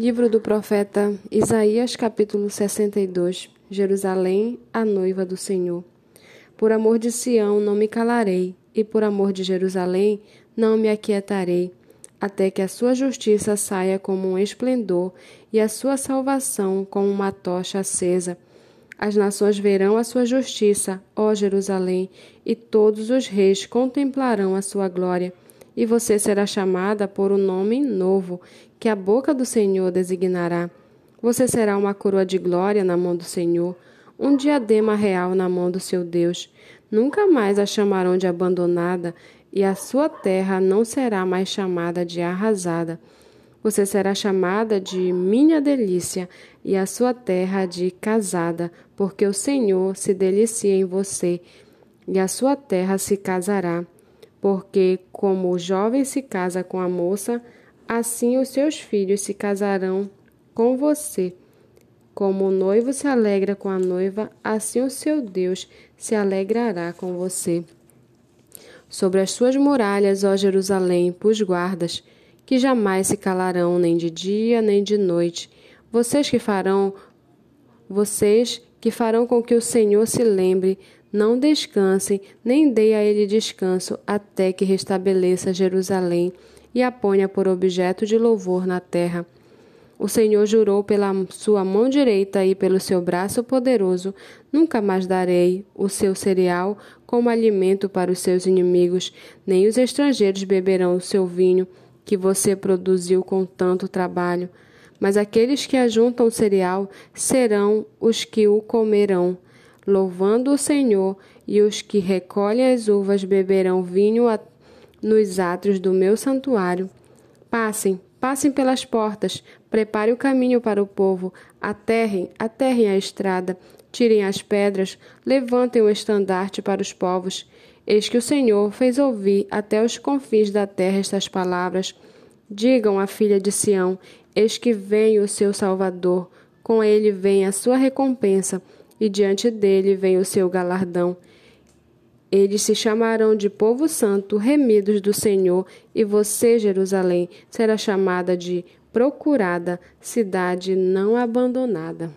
Livro do profeta Isaías, capítulo 62 Jerusalém, a noiva do Senhor. Por amor de Sião não me calarei, e por amor de Jerusalém não me aquietarei, até que a sua justiça saia como um esplendor e a sua salvação como uma tocha acesa. As nações verão a sua justiça, ó Jerusalém, e todos os reis contemplarão a sua glória e você será chamada por um nome novo, que a boca do Senhor designará. Você será uma coroa de glória na mão do Senhor, um diadema real na mão do seu Deus. Nunca mais a chamarão de abandonada, e a sua terra não será mais chamada de arrasada. Você será chamada de minha delícia, e a sua terra de casada, porque o Senhor se delicia em você, e a sua terra se casará porque como o jovem se casa com a moça, assim os seus filhos se casarão com você. Como o noivo se alegra com a noiva, assim o seu Deus se alegrará com você. Sobre as suas muralhas, ó Jerusalém, pus guardas, que jamais se calarão nem de dia nem de noite. Vocês que farão, vocês que farão com que o Senhor se lembre não descansem, nem dê a ele descanso, até que restabeleça Jerusalém e a ponha por objeto de louvor na terra. O Senhor jurou pela sua mão direita e pelo seu braço poderoso: Nunca mais darei o seu cereal como alimento para os seus inimigos, nem os estrangeiros beberão o seu vinho, que você produziu com tanto trabalho. Mas aqueles que ajuntam cereal serão os que o comerão louvando o Senhor, e os que recolhem as uvas beberão vinho nos átrios do meu santuário. Passem, passem pelas portas, prepare o caminho para o povo, aterrem, aterrem a estrada, tirem as pedras, levantem o estandarte para os povos. Eis que o Senhor fez ouvir até os confins da terra estas palavras. Digam à filha de Sião: Eis que vem o seu Salvador, com ele vem a sua recompensa e diante dele vem o seu galardão. Eles se chamarão de povo santo, remidos do Senhor, e você, Jerusalém, será chamada de procurada, cidade não abandonada.